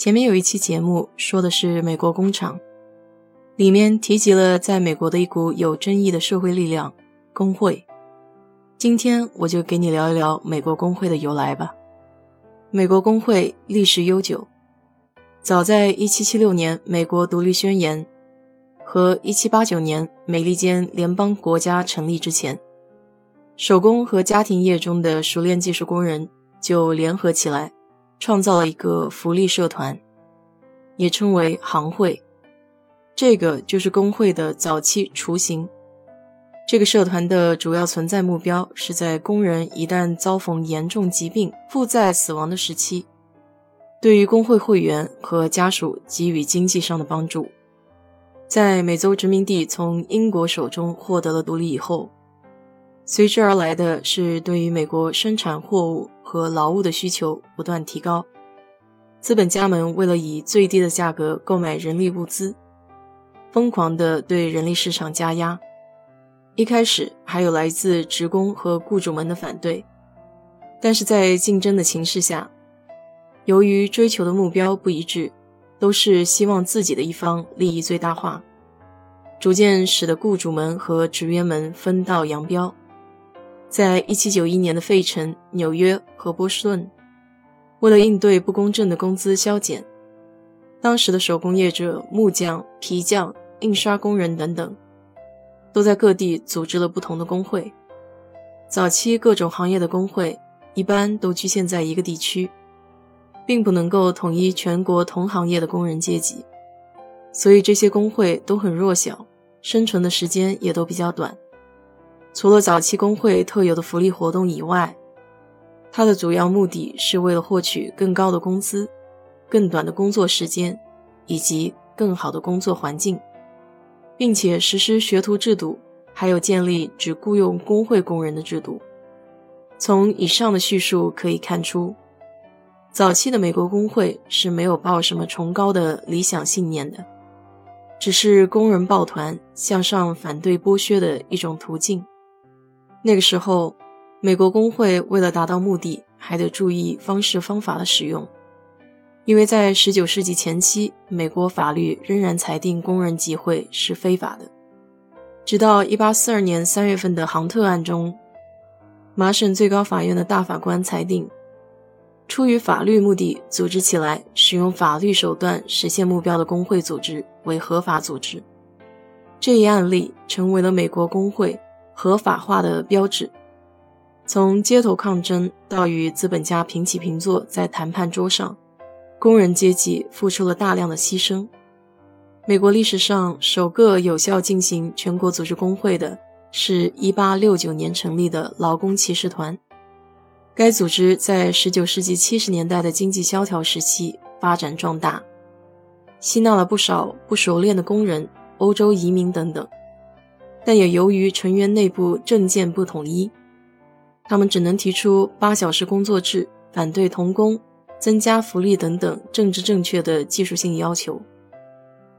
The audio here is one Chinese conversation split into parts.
前面有一期节目说的是美国工厂，里面提及了在美国的一股有争议的社会力量——工会。今天我就给你聊一聊美国工会的由来吧。美国工会历史悠久，早在1776年美国独立宣言和1789年美利坚联邦国家成立之前，手工和家庭业中的熟练技术工人就联合起来。创造了一个福利社团，也称为行会。这个就是工会的早期雏形。这个社团的主要存在目标是在工人一旦遭逢严重疾病、负债死亡的时期，对于工会会员和家属给予经济上的帮助。在美洲殖民地从英国手中获得了独立以后，随之而来的是对于美国生产货物。和劳务的需求不断提高，资本家们为了以最低的价格购买人力物资，疯狂地对人力市场加压。一开始还有来自职工和雇主们的反对，但是在竞争的情势下，由于追求的目标不一致，都是希望自己的一方利益最大化，逐渐使得雇主们和职员们分道扬镳。在一七九一年的费城、纽约和波士顿，为了应对不公正的工资削减，当时的手工业者、木匠、皮匠、印刷工人等等，都在各地组织了不同的工会。早期各种行业的工会一般都局限在一个地区，并不能够统一全国同行业的工人阶级，所以这些工会都很弱小，生存的时间也都比较短。除了早期工会特有的福利活动以外，它的主要目的是为了获取更高的工资、更短的工作时间以及更好的工作环境，并且实施学徒制度，还有建立只雇佣工会工人的制度。从以上的叙述可以看出，早期的美国工会是没有抱什么崇高的理想信念的，只是工人抱团向上反对剥削的一种途径。那个时候，美国工会为了达到目的，还得注意方式方法的使用，因为在19世纪前期，美国法律仍然裁定工人集会是非法的。直到1842年3月份的杭特案中，麻省最高法院的大法官裁定，出于法律目的组织起来、使用法律手段实现目标的工会组织为合法组织。这一案例成为了美国工会。合法化的标志，从街头抗争到与资本家平起平坐在谈判桌上，工人阶级付出了大量的牺牲。美国历史上首个有效进行全国组织工会的是一八六九年成立的劳工骑士团，该组织在十九世纪七十年代的经济萧条时期发展壮大，吸纳了不少不熟练的工人、欧洲移民等等。但也由于成员内部政见不统一，他们只能提出八小时工作制、反对童工、增加福利等等政治正确的技术性要求，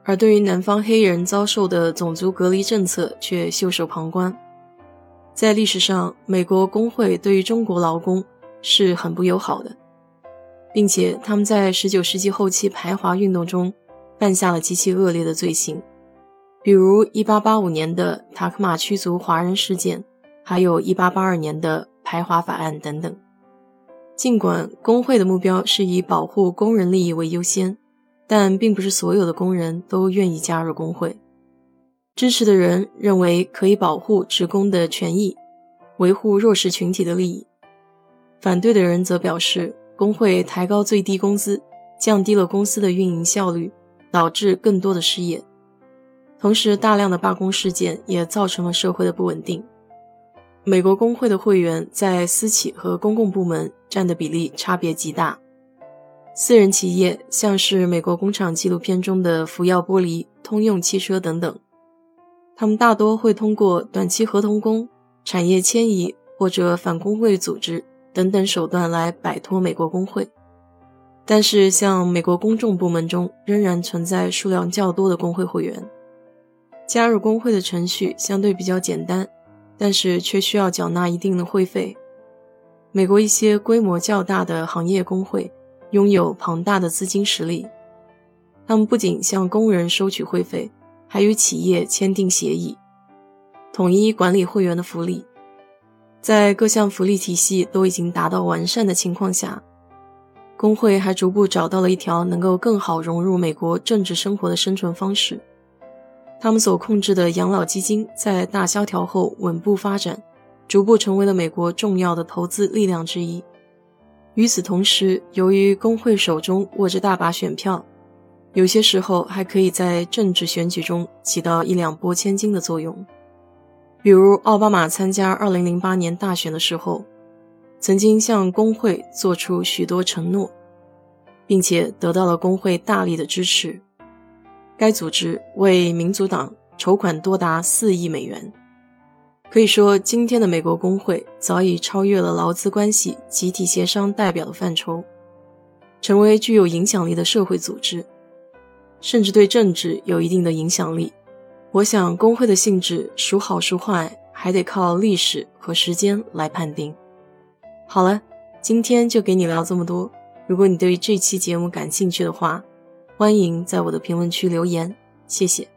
而对于南方黑人遭受的种族隔离政策却袖手旁观。在历史上，美国工会对于中国劳工是很不友好的，并且他们在19世纪后期排华运动中犯下了极其恶劣的罪行。比如1885年的塔克马驱逐华人事件，还有一882年的排华法案等等。尽管工会的目标是以保护工人利益为优先，但并不是所有的工人都愿意加入工会。支持的人认为可以保护职工的权益，维护弱势群体的利益；反对的人则表示，工会抬高最低工资，降低了公司的运营效率，导致更多的失业。同时，大量的罢工事件也造成了社会的不稳定。美国工会的会员在私企和公共部门占的比例差别极大。私人企业，像是美国工厂纪录片中的福耀玻璃、通用汽车等等，他们大多会通过短期合同工、产业迁移或者反工会组织等等手段来摆脱美国工会。但是，像美国公众部门中仍然存在数量较多的工会会员，加入工会的程序相对比较简单，但是却需要缴纳一定的会费。美国一些规模较大的行业工会拥有庞大的资金实力，他们不仅向工人收取会费，还与企业签订协议，统一管理会员的福利。在各项福利体系都已经达到完善的情况下。工会还逐步找到了一条能够更好融入美国政治生活的生存方式。他们所控制的养老基金在大萧条后稳步发展，逐步成为了美国重要的投资力量之一。与此同时，由于工会手中握着大把选票，有些时候还可以在政治选举中起到一两拨千金的作用。比如，奥巴马参加2008年大选的时候。曾经向工会做出许多承诺，并且得到了工会大力的支持。该组织为民主党筹款多达四亿美元。可以说，今天的美国工会早已超越了劳资关系、集体协商代表的范畴，成为具有影响力的社会组织，甚至对政治有一定的影响力。我想，工会的性质孰好孰坏，还得靠历史和时间来判定。好了，今天就给你聊这么多。如果你对这期节目感兴趣的话，欢迎在我的评论区留言，谢谢。